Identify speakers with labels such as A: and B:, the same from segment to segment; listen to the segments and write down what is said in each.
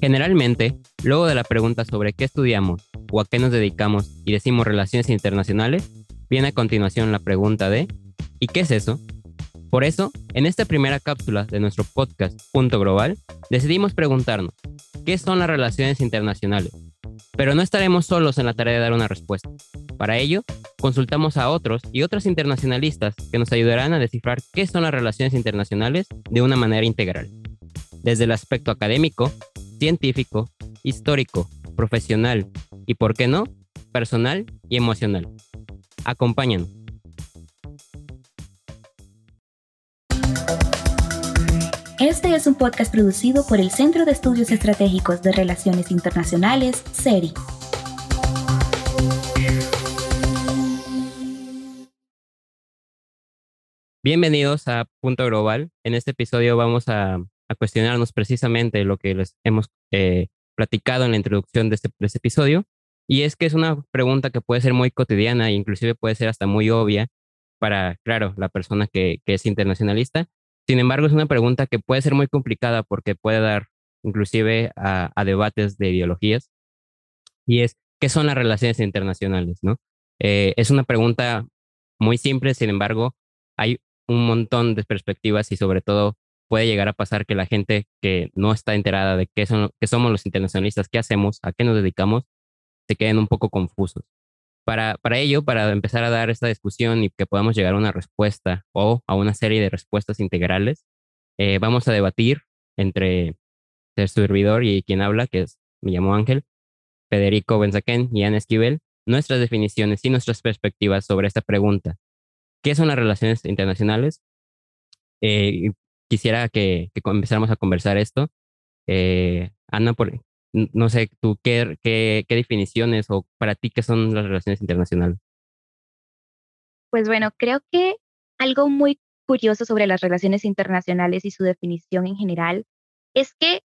A: Generalmente, luego de la pregunta sobre qué estudiamos o a qué nos dedicamos y decimos relaciones internacionales, viene a continuación la pregunta de ¿y qué es eso? Por eso, en esta primera cápsula de nuestro podcast Punto Global, decidimos preguntarnos ¿qué son las relaciones internacionales? Pero no estaremos solos en la tarea de dar una respuesta. Para ello, consultamos a otros y otras internacionalistas que nos ayudarán a descifrar qué son las relaciones internacionales de una manera integral, desde el aspecto académico, científico, histórico, profesional y, por qué no, personal y emocional. Acompáñanos.
B: Este es un podcast producido por el Centro de Estudios Estratégicos de Relaciones Internacionales, CERI.
A: Bienvenidos a Punto Global. En este episodio vamos a, cuestionarnos precisamente lo que les hemos eh, platicado en la introducción este, de este, episodio. Y es que es una pregunta que puede ser muy cotidiana e inclusive puede ser hasta muy obvia para, claro, la persona que, es internacionalista. Sin embargo, es una pregunta que puede ser muy complicada porque puede dar inclusive a, a debates de ideologías. Y es, ¿qué son las relaciones internacionales? ¿no? Eh, es una pregunta muy simple, sin embargo, hay un montón de perspectivas y sobre todo puede llegar a pasar que la gente que no está enterada de qué, son, qué somos los internacionalistas, qué hacemos, a qué nos dedicamos, se queden un poco confusos. Para, para ello, para empezar a dar esta discusión y que podamos llegar a una respuesta o a una serie de respuestas integrales, eh, vamos a debatir entre el servidor y quien habla, que es, me llamo Ángel, Federico Benzaquén y Ana Esquivel, nuestras definiciones y nuestras perspectivas sobre esta pregunta qué son las relaciones internacionales. Eh, quisiera que, empezáramos a conversar esto. Eh, Ana, por, no sé, tú, ¿qué, qué, qué definiciones o para ti qué son las relaciones internacionales?
C: Pues bueno, creo que algo muy curioso sobre las relaciones internacionales y su definición en general es que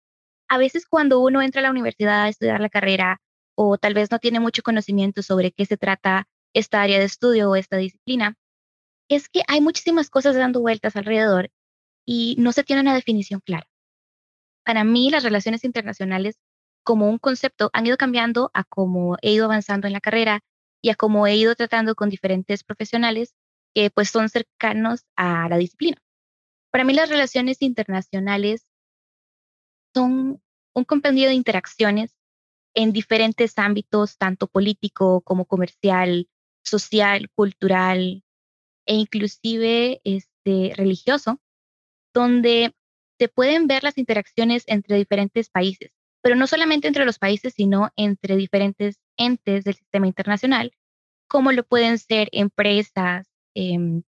C: a veces cuando uno entra a la universidad a estudiar la carrera o tal vez no tiene mucho conocimiento sobre qué se trata esta área de estudio o esta disciplina, es que hay muchísimas cosas dando vueltas alrededor y no se tiene una definición clara. Para mí, las relaciones internacionales como un concepto han ido cambiando a cómo he ido avanzando en la carrera y a cómo he ido tratando con diferentes profesionales que pues son cercanos a la disciplina. Para mí las relaciones internacionales son un compendio de interacciones en diferentes ámbitos, tanto político como comercial, social, cultural, e inclusive este, religioso, donde se pueden ver las interacciones entre diferentes países, pero no solamente entre los países, sino entre diferentes entes del sistema internacional, como lo pueden ser empresas. Em,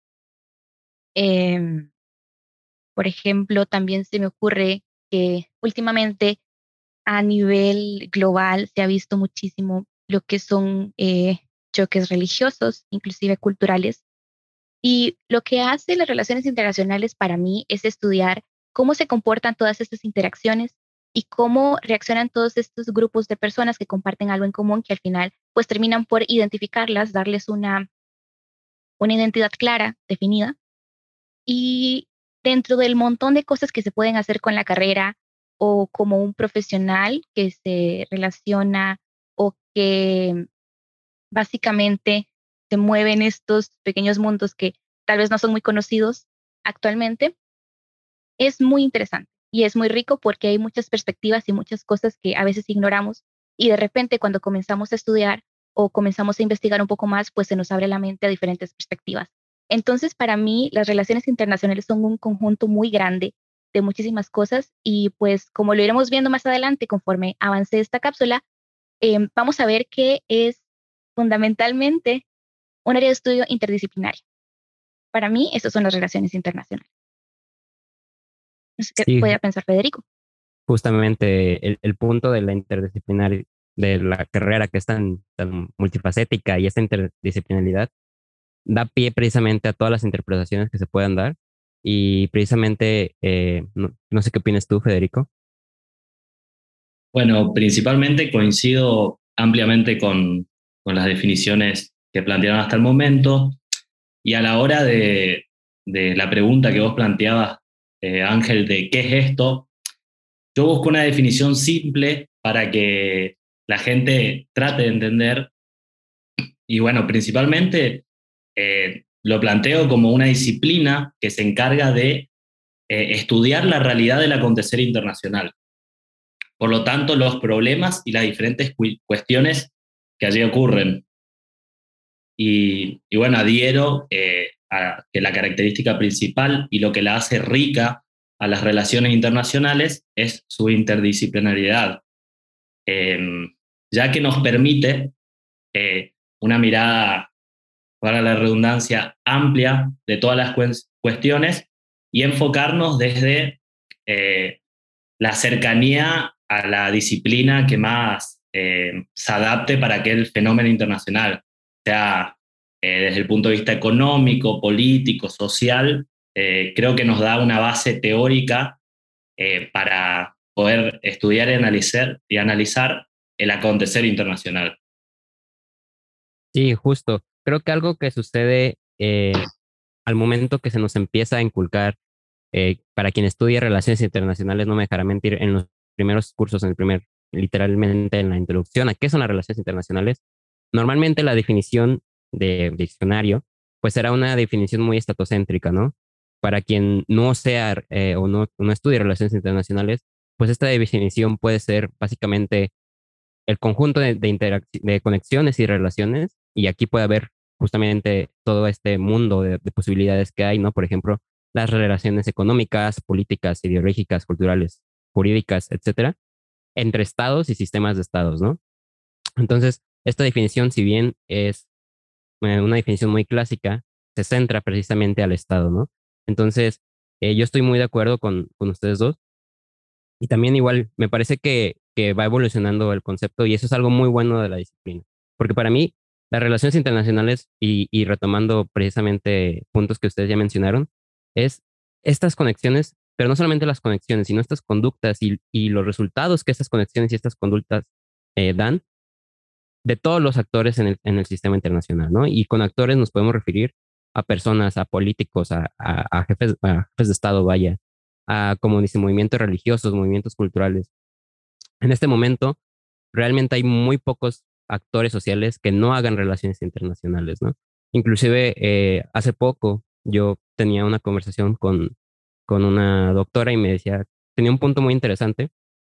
C: em, por ejemplo, también se me ocurre que últimamente a nivel global se ha visto muchísimo lo que son eh, choques religiosos, inclusive culturales, y lo que hace las relaciones internacionales para mí es estudiar cómo se comportan todas estas interacciones y cómo reaccionan todos estos grupos de personas que comparten algo en común que al final pues terminan por identificarlas, darles una, una identidad clara, definida. Y dentro del montón de cosas que se pueden hacer con la carrera o como un profesional que se relaciona o que básicamente se mueven estos pequeños mundos que tal vez no son muy conocidos actualmente, es muy interesante y es muy rico porque hay muchas perspectivas y muchas cosas que a veces ignoramos y de repente cuando comenzamos a estudiar o comenzamos a investigar un poco más, pues se nos abre la mente a diferentes perspectivas. Entonces, para mí, las relaciones internacionales son un conjunto muy grande de muchísimas cosas y pues como lo iremos viendo más adelante conforme avance esta cápsula, em, vamos a ver que es fundamentalmente un área de estudio interdisciplinario. Para mí, esas son las relaciones internacionales. No sé qué puede pensar Federico.
A: Justamente el, punto de la interdisciplinaria, de la carrera que es tan, tan multifacética y esta interdisciplinaridad, da pie precisamente a todas las interpretaciones que se puedan dar. Y precisamente, eh, no, sé qué opinas tú, Federico.
D: Bueno, principalmente coincido ampliamente con, con las definiciones que plantearon hasta el momento. Y a la hora de, la pregunta que vos planteabas, eh, Ángel, de qué es esto, yo busco una definición simple para que la gente trate de entender. Y bueno, principalmente eh, lo planteo como una disciplina que se encarga de eh, estudiar la realidad del acontecer internacional. Por lo tanto, los problemas y las diferentes cuestiones que allí ocurren. Y, bueno, adhiero eh, a que la característica principal y lo que la hace rica a las relaciones internacionales es su interdisciplinariedad, em, ya que nos permite eh, una mirada, para la redundancia, amplia de todas las cuestiones y enfocarnos desde eh, la cercanía a la disciplina que más se adapte para aquel fenómeno internacional, sea eh, desde el punto de vista económico, político, social, creo que nos da una base teórica para poder estudiar y analizar, y analizar el acontecer internacional.
A: Sí, justo. Creo que algo que sucede al momento que se nos empieza a inculcar, eh, para quien estudia relaciones internacionales, no me dejará mentir, en los primeros cursos, en el primer, literalmente en la introducción a qué son las relaciones internacionales, normalmente la definición de diccionario, pues será una definición muy estatocéntrica, ¿no? Para quien no sea eh, o no, no estudie relaciones internacionales, pues esta definición puede ser básicamente el conjunto de, de, de conexiones y relaciones, y aquí puede haber justamente todo este mundo de, posibilidades que hay, ¿no? Por ejemplo, las relaciones económicas, políticas, ideológicas, culturales, jurídicas, etcétera, entre estados y sistemas de estados, ¿no? Entonces, esta definición, si bien es eh, una definición muy clásica, se centra precisamente al estado, ¿no? Entonces, eh, yo estoy muy de acuerdo con, con ustedes dos. Y también igual, me parece que, que va evolucionando el concepto y eso es algo muy bueno de la disciplina. Porque para mí, las relaciones internacionales, y, retomando precisamente puntos que ustedes ya mencionaron, es estas conexiones, pero no solamente las conexiones, sino estas conductas y, los resultados que estas conexiones y estas conductas eh, dan de todos los actores en el, sistema internacional, ¿no? Y con actores nos podemos referir a personas, a políticos, a, jefes, de Estado, vaya, a, como dice, movimientos religiosos, movimientos culturales. En este momento, realmente hay muy pocos actores sociales que no hagan relaciones internacionales, ¿no? Inclusive eh, hace poco yo tenía una conversación con, con una doctora y me decía, tenía un punto muy interesante,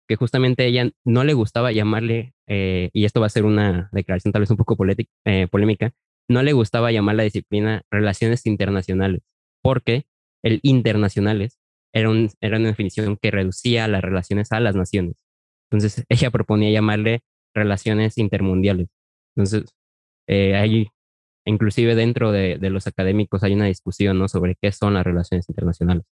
A: que justamente ella no le gustaba llamarle, eh, y esto va a ser una declaración tal vez un poco eh, polémica, no le gustaba llamar la disciplina relaciones internacionales, porque el internacionales era, un, era una definición que reducía las relaciones a las naciones. Entonces ella proponía llamarle relaciones intermundiales. Entonces, eh, hay, inclusive dentro de, los académicos hay una discusión ¿no? sobre qué son las relaciones internacionales.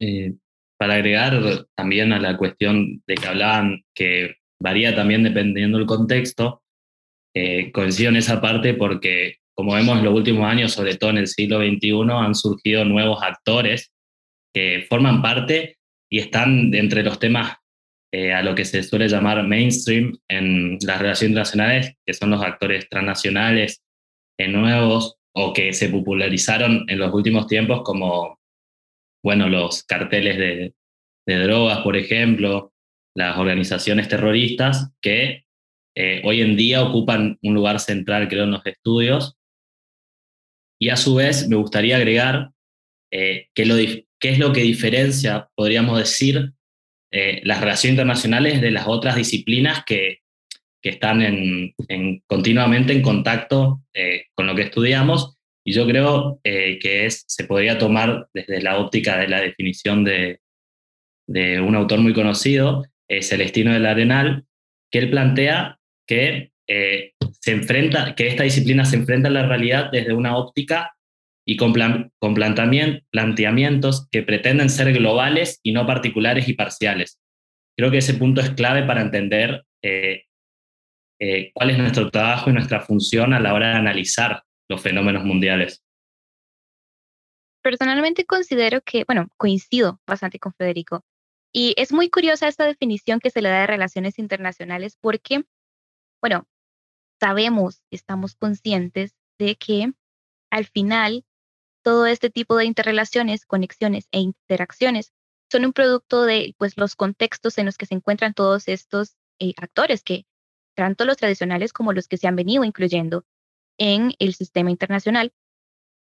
D: Eh, para agregar también a la cuestión de que hablaban, que varía también dependiendo del contexto, eh, coincido en esa parte porque, como vemos en los últimos años, sobre todo en el siglo XXI, han surgido nuevos actores que forman parte y están entre los temas eh, a lo que se suele llamar mainstream en las relaciones internacionales, que son los actores transnacionales eh, nuevos o que se popularizaron en los últimos tiempos como, bueno, los carteles de, drogas, por ejemplo, las organizaciones terroristas que eh, hoy en día ocupan un lugar central, creo, en los estudios. Y a su vez me gustaría agregar lo, qué es lo que diferencia, podríamos decir, eh, las relaciones internacionales de las otras disciplinas que, que están en, continuamente en contacto eh, con lo que estudiamos. Y yo creo eh, que se podría tomar desde la óptica de la definición de, de un autor muy conocido, Celestino del Arenal, que él plantea que, se enfrenta, que esta disciplina se enfrenta a la realidad desde una óptica y con, con planteamientos que pretenden ser globales y no particulares y parciales. Creo que ese punto es clave para entender eh, eh, cuál es nuestro trabajo y nuestra función a la hora de analizar los fenómenos mundiales.
C: Personalmente considero que, bueno, coincido bastante con Federico. Y es muy curiosa esta definición que se le da de relaciones internacionales porque, bueno, sabemos, estamos conscientes de que al final todo este tipo de interrelaciones, conexiones e interacciones son un producto de pues, los contextos en los que se encuentran todos estos eh, actores, que tanto los tradicionales como los que se han venido incluyendo en el sistema internacional.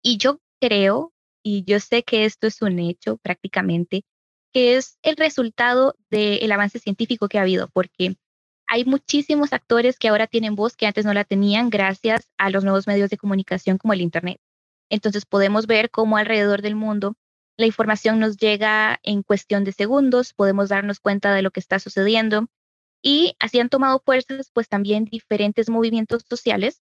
C: Y yo creo, y yo sé que esto es un hecho prácticamente, que es el resultado del avance científico que ha habido, porque hay muchísimos actores que ahora tienen voz que antes no la tenían gracias a los nuevos medios de comunicación como el Internet. Entonces podemos ver cómo alrededor del mundo la información nos llega en cuestión de segundos, podemos darnos cuenta de lo que está sucediendo y así han tomado fuerzas pues también diferentes movimientos sociales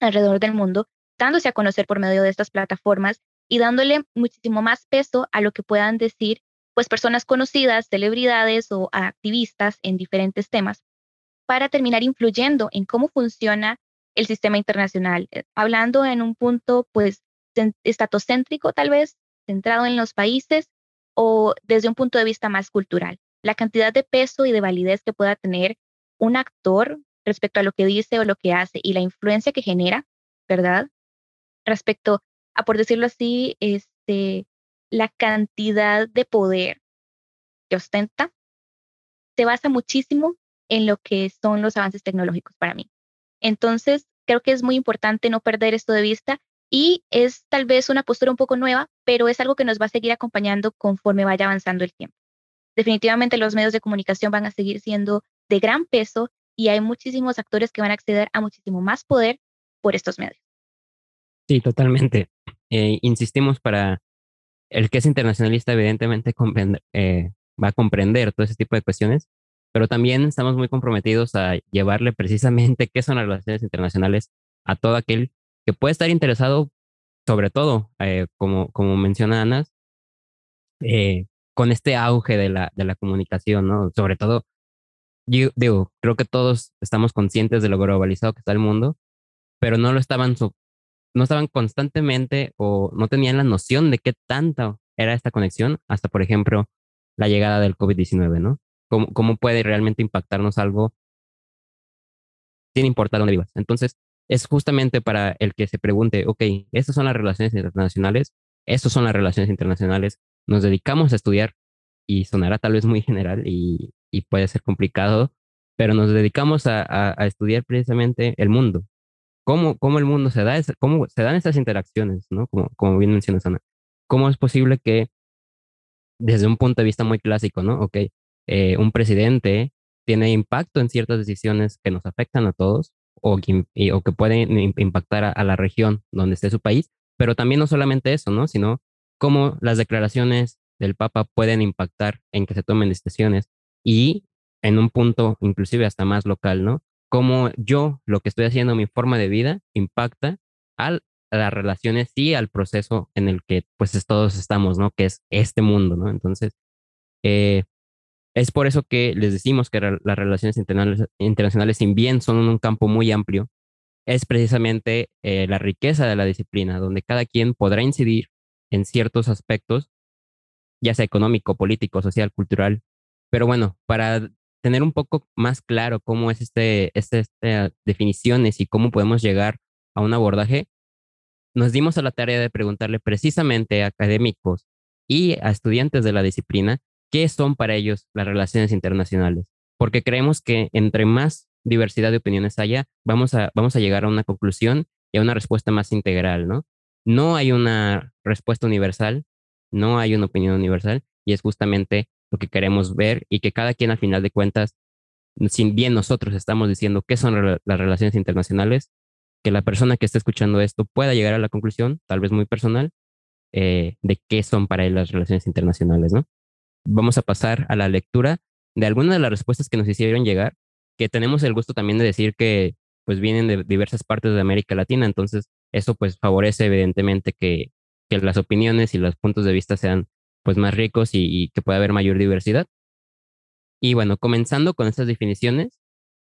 C: alrededor del mundo, dándose a conocer por medio de estas plataformas y dándole muchísimo más peso a lo que puedan decir pues personas conocidas, celebridades o activistas en diferentes temas para terminar influyendo en cómo funciona el sistema internacional, eh, hablando en un punto pues estatocéntrico tal vez, centrado en los países o desde un punto de vista más cultural. La cantidad de peso y de validez que pueda tener un actor respecto a lo que dice o lo que hace y la influencia que genera, ¿verdad? Respecto a, por decirlo así, este, la cantidad de poder que ostenta, se basa muchísimo en lo que son los avances tecnológicos para mí. Entonces, creo que es muy importante no perder esto de vista y es tal vez una postura un poco nueva, pero es algo que nos va a seguir acompañando conforme vaya avanzando el tiempo. Definitivamente los medios de comunicación van a seguir siendo de gran peso y hay muchísimos actores que van a acceder a muchísimo más poder por estos medios.
A: Sí, totalmente. Eh, insistimos para el que es internacionalista, evidentemente eh, va a comprender todo ese tipo de cuestiones, pero también estamos muy comprometidos a llevarle precisamente qué son las relaciones internacionales a todo aquel que puede estar interesado, sobre todo, eh, como, como menciona Ana, eh, con este auge de la, de la comunicación, ¿no? Sobre todo, yo digo, creo que todos estamos conscientes de lo globalizado que está el mundo, pero no lo estaban, no estaban constantemente o no tenían la noción de qué tanto era esta conexión hasta, por ejemplo, la llegada del COVID-19, ¿no? cómo, cómo puede realmente impactarnos algo sin importar dónde vivas. Entonces, es justamente para el que se pregunte, ok, estas son las relaciones internacionales, estas son las relaciones internacionales, nos dedicamos a estudiar y sonará tal vez muy general y, y puede ser complicado, pero nos dedicamos a, a, estudiar precisamente el mundo, cómo, cómo el mundo se da, cómo se dan esas interacciones, ¿no? Como, como bien menciona Sana. ¿Cómo es posible que desde un punto de vista muy clásico, ¿no? Ok, eh, un presidente tiene impacto en ciertas decisiones que nos afectan a todos o que, o que pueden impactar a, la región donde esté su país, pero también no solamente eso, ¿no? Sino cómo las declaraciones del Papa pueden impactar en que se tomen decisiones y en un punto inclusive hasta más local, ¿no? Cómo yo, lo que estoy haciendo, mi forma de vida, impacta a las relaciones y al proceso en el que pues todos estamos, ¿no? Que es este mundo, ¿no? Entonces, eh, es por eso que les decimos que las relaciones internacionales, sin bien son un campo muy amplio, es precisamente eh, la riqueza de la disciplina, donde cada quien podrá incidir en ciertos aspectos, ya sea económico, político, social, cultural. Pero bueno, para tener un poco más claro cómo es este, este, definiciones y cómo podemos llegar a un abordaje, nos dimos a la tarea de preguntarle precisamente a académicos y a estudiantes de la disciplina qué son para ellos las relaciones internacionales, porque creemos que entre más diversidad de opiniones haya, vamos a, vamos a llegar a una conclusión y a una respuesta más integral, ¿no? No hay una respuesta universal, no hay una opinión universal, y es justamente lo que queremos ver y que cada quien al final de cuentas, sin bien nosotros estamos diciendo qué son las relaciones internacionales, que la persona que esté escuchando esto pueda llegar a la conclusión, tal vez muy personal, eh, de qué son para él las relaciones internacionales, ¿no? vamos a pasar a la lectura de algunas de las respuestas que nos hicieron llegar, que tenemos el gusto también de decir que pues vienen de diversas partes de América Latina, entonces eso pues favorece evidentemente que, que las opiniones y los puntos de vista sean pues más ricos y, que pueda haber mayor diversidad. Y bueno, comenzando con estas definiciones,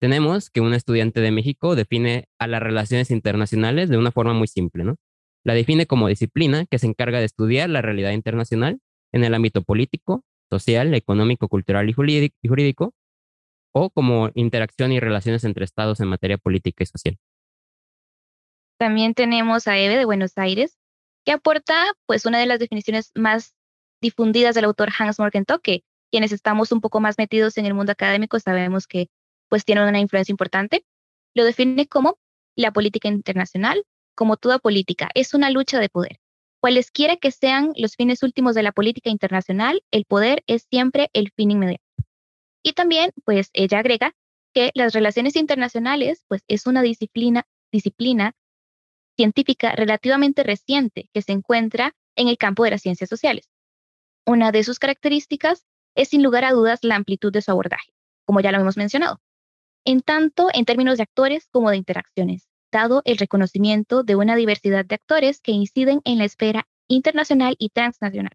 A: tenemos que un estudiante de México define a las relaciones internacionales de una forma muy simple, ¿no? La define como disciplina que se encarga de estudiar la realidad internacional en el ámbito político, social, económico, cultural y jurídico, o como interacción y relaciones entre estados en materia política y social.
C: También tenemos a Eve de Buenos Aires, que aporta pues una de las definiciones más difundidas del autor Hans Morgenthau, que quienes estamos un poco más metidos en el mundo académico sabemos que pues tiene una influencia importante. Lo define como la política internacional, como toda política, es una lucha de poder. Cualesquiera que sean los fines últimos de la política internacional, el poder es siempre el fin inmediato. Y también, pues ella agrega que las relaciones internacionales, pues es una disciplina, disciplina científica relativamente reciente que se encuentra en el campo de las ciencias sociales. Una de sus características es sin lugar a dudas la amplitud de su abordaje, como ya lo hemos mencionado, en tanto en términos de actores como de interacciones, dado el reconocimiento de una diversidad de actores que inciden en la esfera internacional y transnacional.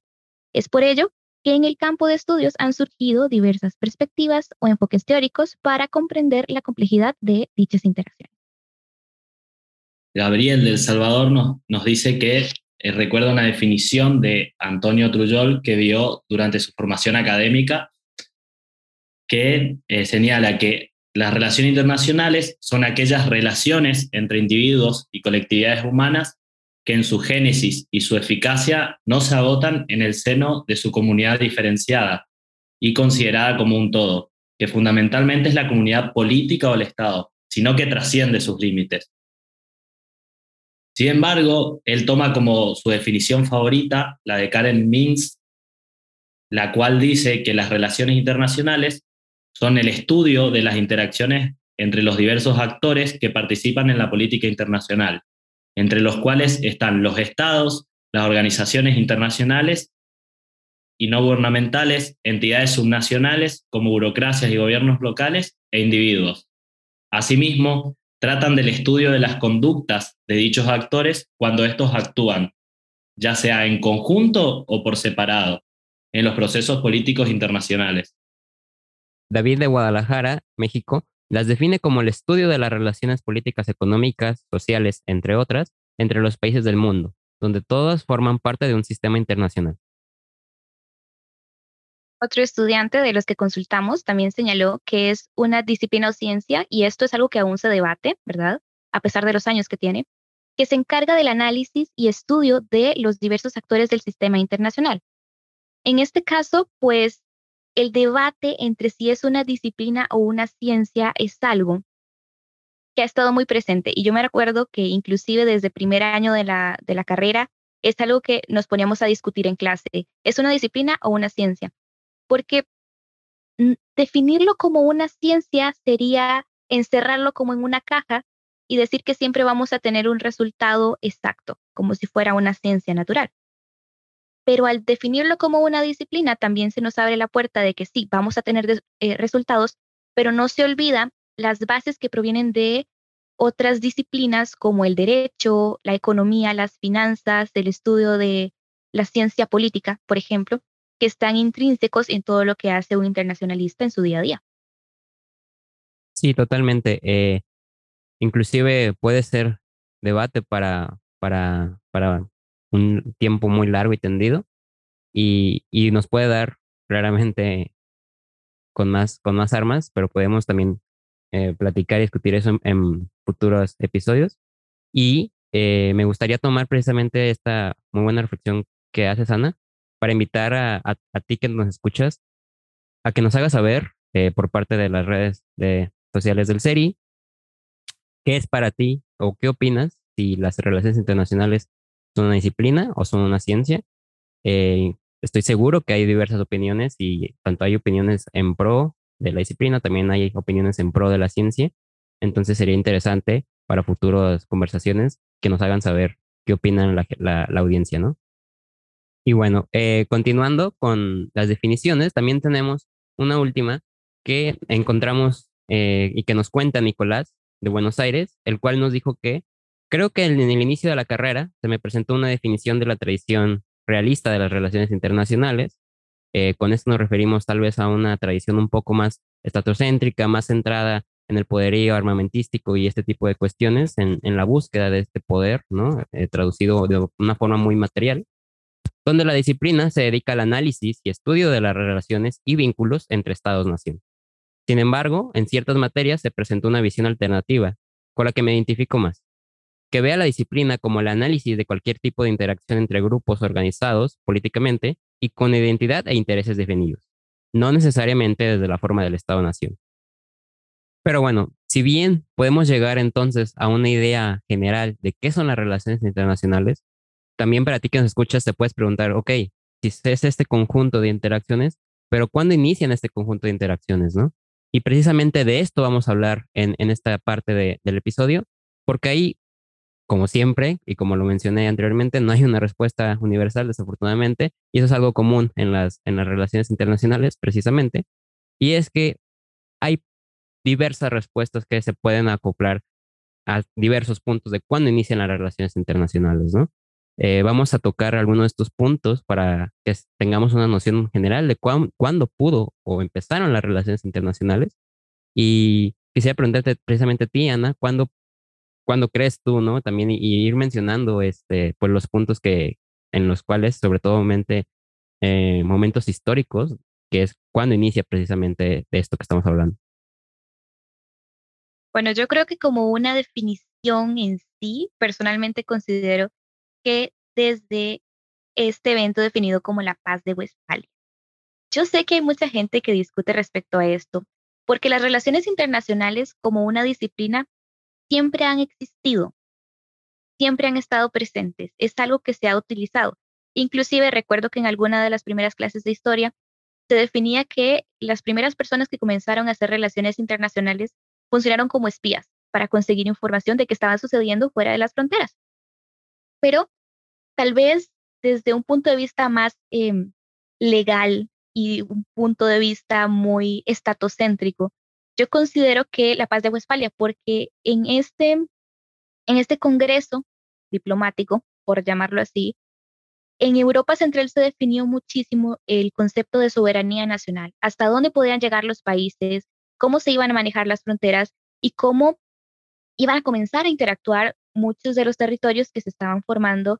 C: Es por ello que en el campo de estudios han surgido diversas perspectivas o enfoques teóricos para comprender la complejidad de dichas interacciones.
D: Gabriel del Salvador nos, dice que eh, recuerda una definición de Antonio Trujol que dio durante su formación académica, que eh, señala que las relaciones internacionales son aquellas relaciones entre individuos y colectividades humanas que en su génesis y su eficacia no se agotan en el seno de su comunidad diferenciada y considerada como un todo, que fundamentalmente es la comunidad política o el Estado, sino que trasciende sus límites. Sin embargo, él toma como su definición favorita la de Karen Mintz, la cual dice que las relaciones internacionales son el estudio de las interacciones entre los diversos actores que participan en la política internacional, entre los cuales están los estados, las organizaciones internacionales y no gubernamentales, entidades subnacionales como burocracias y gobiernos locales e individuos. Asimismo, tratan del estudio de las conductas de dichos actores cuando estos actúan, ya sea en conjunto o por separado, en los procesos políticos internacionales.
A: David de Guadalajara, México, las define como el estudio de las relaciones políticas, económicas, sociales, entre otras, entre los países del mundo, donde todas forman parte de un sistema internacional.
C: Otro estudiante de los que consultamos también señaló que es una disciplina o ciencia, y esto es algo que aún se debate, ¿verdad? A pesar de los años que tiene, que se encarga del análisis y estudio de los diversos actores del sistema internacional. En este caso, pues el debate entre si es una disciplina o una ciencia es algo que ha estado muy presente. Y yo me recuerdo que inclusive desde primer año de la, de la carrera es algo que nos poníamos a discutir en clase. ¿Es una disciplina o una ciencia? Porque definirlo como una ciencia sería encerrarlo como en una caja y decir que siempre vamos a tener un resultado exacto, como si fuera una ciencia natural. Pero al definirlo como una disciplina también se nos abre la puerta de que sí, vamos a tener eh, resultados, pero no se olvida las bases que provienen de otras disciplinas como el derecho, la economía, las finanzas, el estudio de la ciencia política, por ejemplo, que están intrínsecos en todo lo que hace un internacionalista en su día a día.
A: Sí, totalmente. Eh, inclusive puede ser debate para, para, para un tiempo muy largo y tendido y, nos puede dar claramente con más, con más armas, pero podemos también eh, platicar y discutir eso en, futuros episodios. Y eh, me gustaría tomar precisamente esta muy buena reflexión que haces, Ana, para invitar a, ti que nos escuchas a que nos hagas saber eh, por parte de las redes de, sociales del SERI qué es para ti o qué opinas si las relaciones internacionales son una disciplina o son una ciencia. Eh, estoy seguro que hay diversas opiniones y tanto hay opiniones en pro de la disciplina, también hay opiniones en pro de la ciencia. Entonces sería interesante para futuras conversaciones que nos hagan saber qué opinan la, audiencia, ¿no? Y bueno, eh, continuando con las definiciones, también tenemos una última que encontramos eh, y que nos cuenta Nicolás de Buenos Aires, el cual nos dijo que Creo que en el inicio de la carrera se me presentó una definición de la tradición realista de las relaciones internacionales. Eh, con esto nos referimos tal vez a una tradición un poco más estatocéntrica, más centrada en el poderío armamentístico y este tipo de cuestiones, en, la búsqueda de este poder, ¿no? Traducido de una forma muy material, donde la disciplina se dedica al análisis y estudio de las relaciones y vínculos entre Estados-nación. Sin embargo, en ciertas materias se presentó una visión alternativa, con la que me identifico más que vea la disciplina como el análisis de cualquier tipo de interacción entre grupos organizados políticamente y con identidad e intereses definidos, no necesariamente desde la forma del Estado-nación. Pero bueno, si bien podemos llegar entonces a una idea general de qué son las relaciones internacionales, también para ti que nos escuchas te puedes preguntar, ok, si es este conjunto de interacciones, pero ¿cuándo inician este conjunto de interacciones, no? Y precisamente de esto vamos a hablar en, esta parte del episodio, porque ahí, como siempre, y como lo mencioné anteriormente, no hay una respuesta universal, desafortunadamente, y eso es algo común en las, en las relaciones internacionales, precisamente, y es que hay diversas respuestas que se pueden acoplar a diversos puntos de cuándo inician las relaciones internacionales, ¿no? Eh, vamos a tocar algunos de estos puntos para que tengamos una noción general de cuándo pudo o empezaron las relaciones internacionales. Y quisiera preguntarte precisamente a ti, Ana, ¿cuándo, cuándo crees tú, no? También y, ir mencionando este, pues los puntos que, en los cuales, sobre todo eh, momentos históricos, que es cuando inicia precisamente de esto que estamos hablando.
C: Bueno, yo creo que como una definición en sí, personalmente considero que desde este evento definido como la paz de Westfalia. Yo sé que hay mucha gente que discute respecto a esto, porque las relaciones internacionales como una disciplina siempre han existido, siempre han estado presentes, es algo que se ha utilizado. Inclusive recuerdo que en alguna de las primeras clases de historia se definía que las primeras personas que comenzaron a hacer relaciones internacionales funcionaron como espías para conseguir información de qué estaba sucediendo fuera de las fronteras. Pero tal vez desde un punto de vista más em, legal y un punto de vista muy estatocéntrico, yo considero que la paz de Westfalia, porque en este, en este congreso diplomático, por llamarlo así, en Europa Central se definió muchísimo el concepto de soberanía nacional, hasta dónde podían llegar los países, cómo se iban a manejar las fronteras y cómo iban a comenzar a interactuar muchos de los territorios que se estaban formando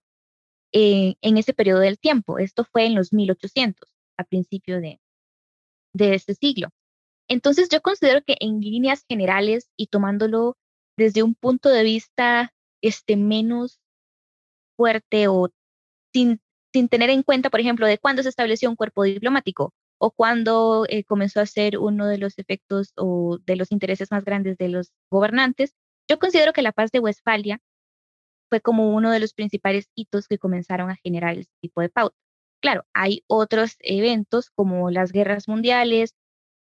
C: en ese periodo del tiempo. Esto fue en los 1800, a principio de, de este siglo. Entonces yo considero que en líneas generales y tomándolo desde un punto de vista este, menos fuerte o sin, sin tener en cuenta, por ejemplo, de cuándo se estableció un cuerpo diplomático, o cuando eh, comenzó a ser uno de los efectos o de los intereses más grandes de los gobernantes, yo considero que la paz de Westfalia fue como uno de los principales hitos que comenzaron a generar este tipo de pauta. Claro, hay otros eventos como las guerras mundiales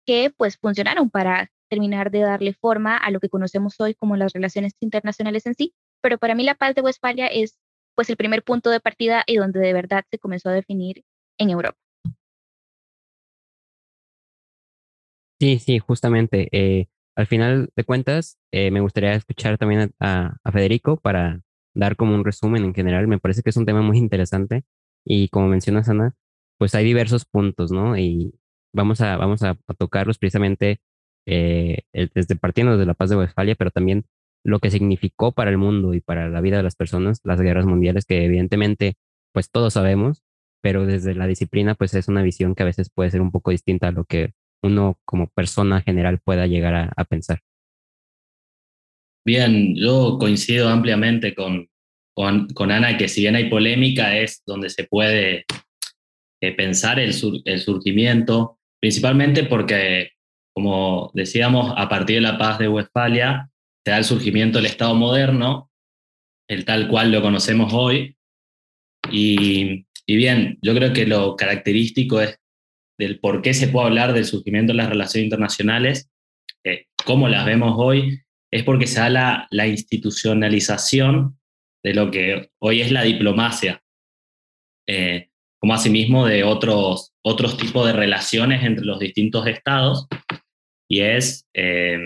C: que pues funcionaron para terminar de darle forma a lo que conocemos hoy como las relaciones internacionales en sí, pero para mí la paz de Westfalia es pues el primer punto de partida y donde de verdad se comenzó a definir en Europa.
A: Sí, sí, justamente. Eh, al final de cuentas, eh, me gustaría escuchar también a, Federico para dar como un resumen en general. Me parece que es un tema muy interesante y como mencionas, Ana, pues hay diversos puntos, ¿no? Y vamos a, vamos a, tocarlos precisamente eh, desde partiendo desde la paz de Westfalia, pero también lo que significó para el mundo y para la vida de las personas las guerras mundiales, que evidentemente, pues todos sabemos, pero desde la disciplina, pues es una visión que a veces puede ser un poco distinta a lo que uno como persona general pueda llegar a, pensar.
D: Bien, yo coincido ampliamente con, con, Ana que si bien hay polémica es donde se puede eh, pensar el, el surgimiento, principalmente porque, como decíamos, a partir de la paz de Westfalia se da el surgimiento del Estado moderno, el tal cual lo conocemos hoy. Y, y bien, yo creo que lo característico es del por qué se puede hablar del surgimiento de las relaciones internacionales, eh, como las vemos hoy, es porque se da la, la, institucionalización de lo que hoy es la diplomacia, eh, como asimismo de otros, otros tipos de relaciones entre los distintos estados, y es, eh,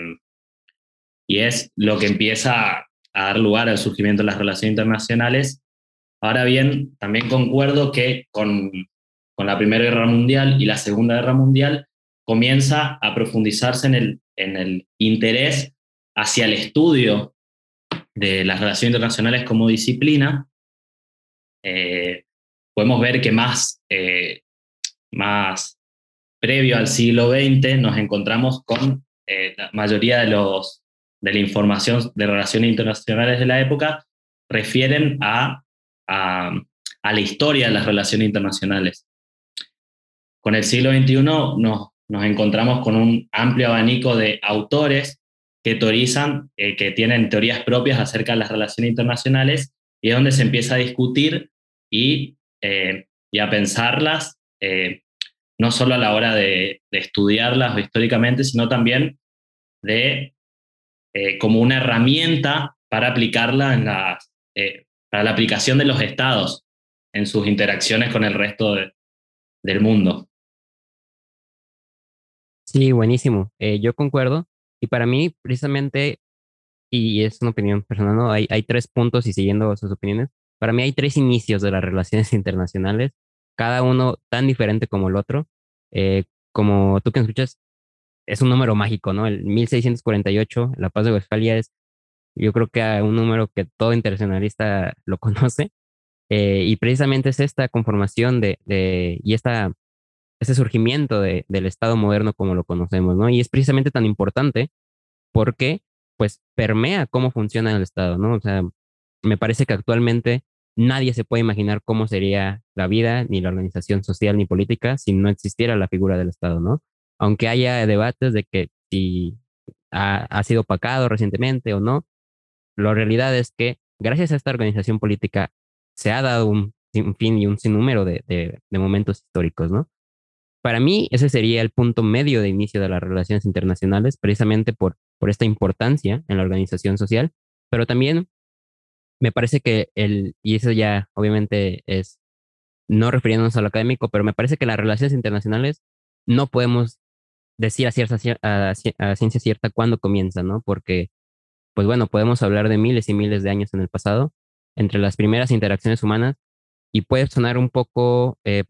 D: y es lo que empieza a dar lugar al surgimiento de las relaciones internacionales. Ahora bien, también concuerdo que con con la Primera Guerra Mundial y la Segunda Guerra Mundial, comienza a profundizarse en el, en el interés hacia el estudio de las relaciones internacionales como disciplina. Eh, podemos ver que más, eh, más previo al siglo XX nos encontramos con eh, la mayoría de, los, de la información de relaciones internacionales de la época refieren a, a, a la historia de las relaciones internacionales. con el siglo XXI nos, nos encontramos con un amplio abanico de autores que teorizan, eh, que tienen teorías propias acerca de las relaciones internacionales, y es donde se empieza a discutir y, eh, y a pensarlas, eh, no solo a la hora de, estudiarlas históricamente, sino también de como una herramienta para aplicarla en para la aplicación de los estados en sus interacciones con el resto del mundo.
A: Sí, buenísimo. yo concuerdo. Y para mí, precisamente, y es una opinión personal, ¿no? Hay, hay tres puntos y siguiendo sus opiniones, para mí hay tres inicios de las relaciones internacionales, cada uno tan diferente como el otro. Eh, como tú que escuchas, es un número mágico, ¿no? El 1648, la paz de Westfalia es, yo creo que un número que todo internacionalista lo conoce. Eh, y precisamente es esta conformación de, de y esta ese surgimiento de, del Estado moderno como lo conocemos, ¿no? Y es precisamente tan importante porque, pues, permea cómo funciona el Estado, ¿no? O sea, me parece que actualmente nadie se puede imaginar cómo sería la vida, ni la organización social, ni política, si no existiera la figura del Estado, ¿no? Aunque haya debates de que si ha, ha sido opacado recientemente o no, la realidad es que gracias a esta organización política se ha dado un, fin y un sinnúmero de, de, de momentos históricos, ¿no? Para mí, ese sería el punto medio de inicio de las relaciones internacionales, precisamente por, por esta importancia en la organización social, pero también me parece que el, y eso ya obviamente es no refiriéndonos a lo académico, pero me parece que las relaciones internacionales no podemos decir a, cierta, a, ciencia cierta cuándo comienzan, ¿no? Porque, pues bueno, podemos hablar de miles y miles de años en el pasado. Entre las primeras interacciones humanas y puede sonar un poco, eh,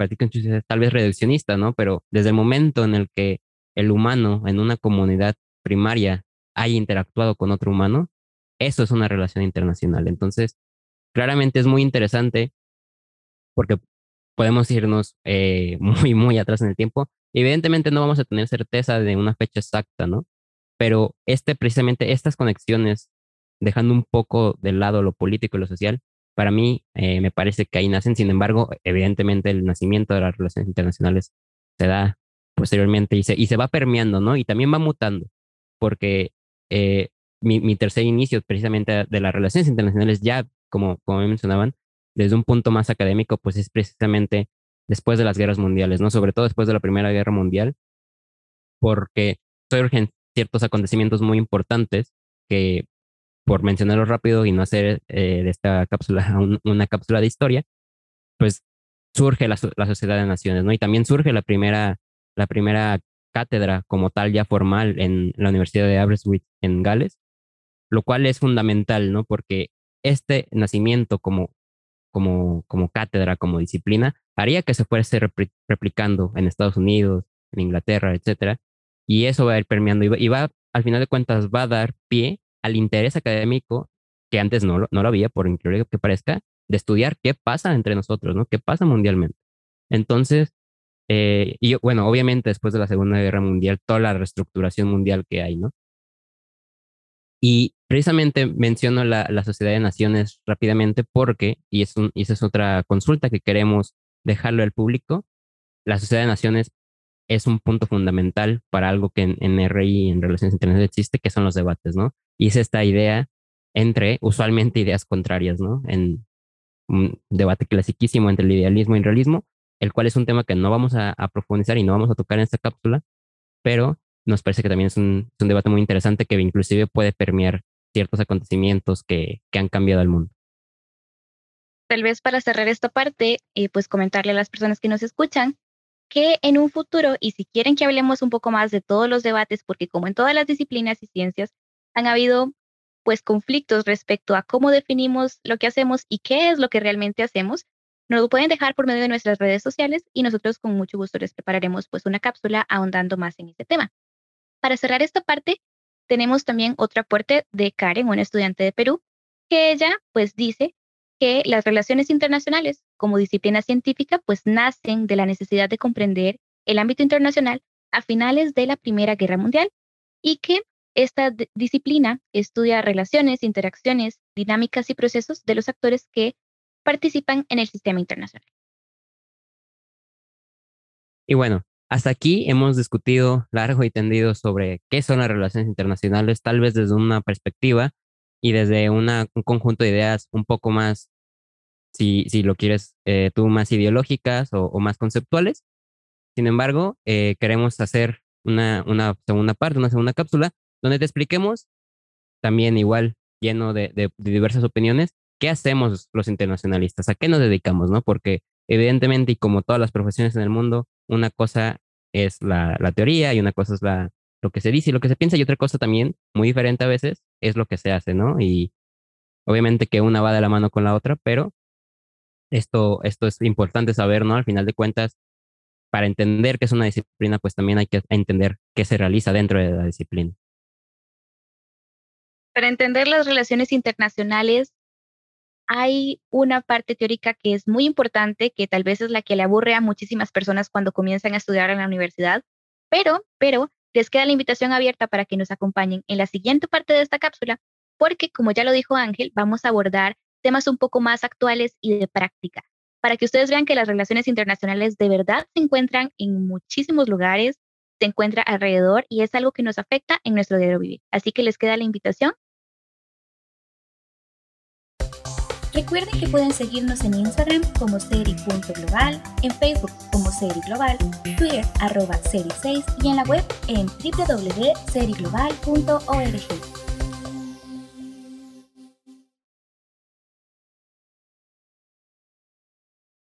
A: tal vez reduccionista, ¿no? Pero desde el momento en el que el humano en una comunidad primaria haya interactuado con otro humano, eso es una relación internacional. Entonces, claramente es muy interesante porque podemos irnos eh, muy, muy atrás en el tiempo. Evidentemente no vamos a tener certeza de una fecha exacta, ¿no? Pero este, precisamente estas conexiones, dejando un poco de lado lo político y lo social, para mí eh, me parece que ahí nacen. Sin embargo, evidentemente el nacimiento de las relaciones internacionales se da posteriormente y se, y se va permeando, ¿no? Y también va mutando, porque eh, mi, mi, tercer inicio precisamente de las relaciones internacionales ya, como, como me mencionaban, desde un punto más académico, pues es precisamente después de las guerras mundiales, ¿no? Sobre todo después de la Primera Guerra Mundial, porque surgen ciertos acontecimientos muy importantes que por mencionarlo rápido y no hacer eh, de esta cápsula una cápsula de historia, pues surge la, la, Sociedad de Naciones, ¿no? Y también surge la primera, la primera cátedra como tal ya formal en la Universidad de Aberystwyth en Gales, lo cual es fundamental, ¿no? Porque este nacimiento como, como, como cátedra, como disciplina, haría que se fuese replicando en Estados Unidos, en Inglaterra, etcétera, y eso va a ir permeando y va, y va, al final de cuentas, va a dar pie al interés académico, que antes no, no lo había, por increíble que parezca, de estudiar qué pasa entre nosotros, ¿no? ¿Qué pasa mundialmente? Entonces, eh, y bueno, obviamente después de la Segunda Guerra Mundial, toda la reestructuración mundial que hay, ¿no? Y precisamente menciono la, la Sociedad de Naciones rápidamente porque, y, es un, y esa es otra consulta que queremos dejarlo al público, la Sociedad de Naciones es un punto fundamental para algo que en, en RI, en Relaciones Internacionales, existe, que son los debates, ¿no? Y es esta idea entre usualmente ideas contrarias, ¿no? En un debate clasiquísimo entre el idealismo y el realismo, el cual es un tema que no vamos a, profundizar y no vamos a tocar en esta cápsula, pero nos parece que también es un, debate muy interesante que inclusive puede permear ciertos acontecimientos que, han cambiado el mundo.
C: Tal vez para cerrar esta parte, eh, pues comentarle a las personas que nos escuchan que en un futuro, y si quieren que hablemos un poco más de todos los debates, porque como en todas las disciplinas y ciencias, han habido pues conflictos respecto a cómo definimos lo que hacemos y qué es lo que realmente hacemos, nos lo pueden dejar por medio de nuestras redes sociales y nosotros con mucho gusto les prepararemos pues una cápsula ahondando más en este tema. Para cerrar esta parte, tenemos también otra aporte de Karen, una estudiante de Perú, que ella pues dice que las relaciones internacionales como disciplina científica pues nacen de la necesidad de comprender el ámbito internacional a finales de la Primera Guerra Mundial y que esta disciplina estudia relaciones, interacciones, dinámicas y procesos de los actores que participan en el sistema internacional.
A: Y bueno, hasta aquí hemos discutido largo y tendido sobre qué son las relaciones internacionales, tal vez desde una perspectiva y desde un conjunto de ideas un poco más, si, si lo quieres eh, tú, más ideológicas o, más conceptuales. Sin embargo, eh, queremos hacer una, una segunda parte, una segunda cápsula, donde te expliquemos también igual lleno de, diversas opiniones, ¿qué hacemos los internacionalistas? ¿A qué nos dedicamos? ¿no? Porque evidentemente, y como todas las profesiones en el mundo, una cosa es la, teoría y una cosa es la, lo que se dice y lo que se piensa y otra cosa también, muy diferente a veces, es lo que se hace, ¿no? Y obviamente que una va de la mano con la otra, pero esto, esto es importante saber, ¿no? Al final de cuentas, para entender qué es una disciplina, pues también hay que entender qué se realiza dentro de la disciplina.
C: Para entender las relaciones internacionales, hay una parte teórica que es muy importante, que tal vez es la que le aburre a muchísimas personas cuando comienzan a estudiar en la universidad, pero, pero les queda la invitación abierta para que nos acompañen en la siguiente parte de esta cápsula, porque como ya lo dijo Ángel, vamos a abordar temas un poco más actuales y de práctica, para que ustedes vean que las relaciones internacionales de verdad se encuentran en muchísimos lugares, se encuentra alrededor y es algo que nos afecta en nuestro diario vivir. Así que les queda la invitación
B: Recuerden que pueden seguirnos en Instagram como seri.global, en Facebook como Seri Global, Twitter arroba Seri6 y en la web en www.seriglobal.org.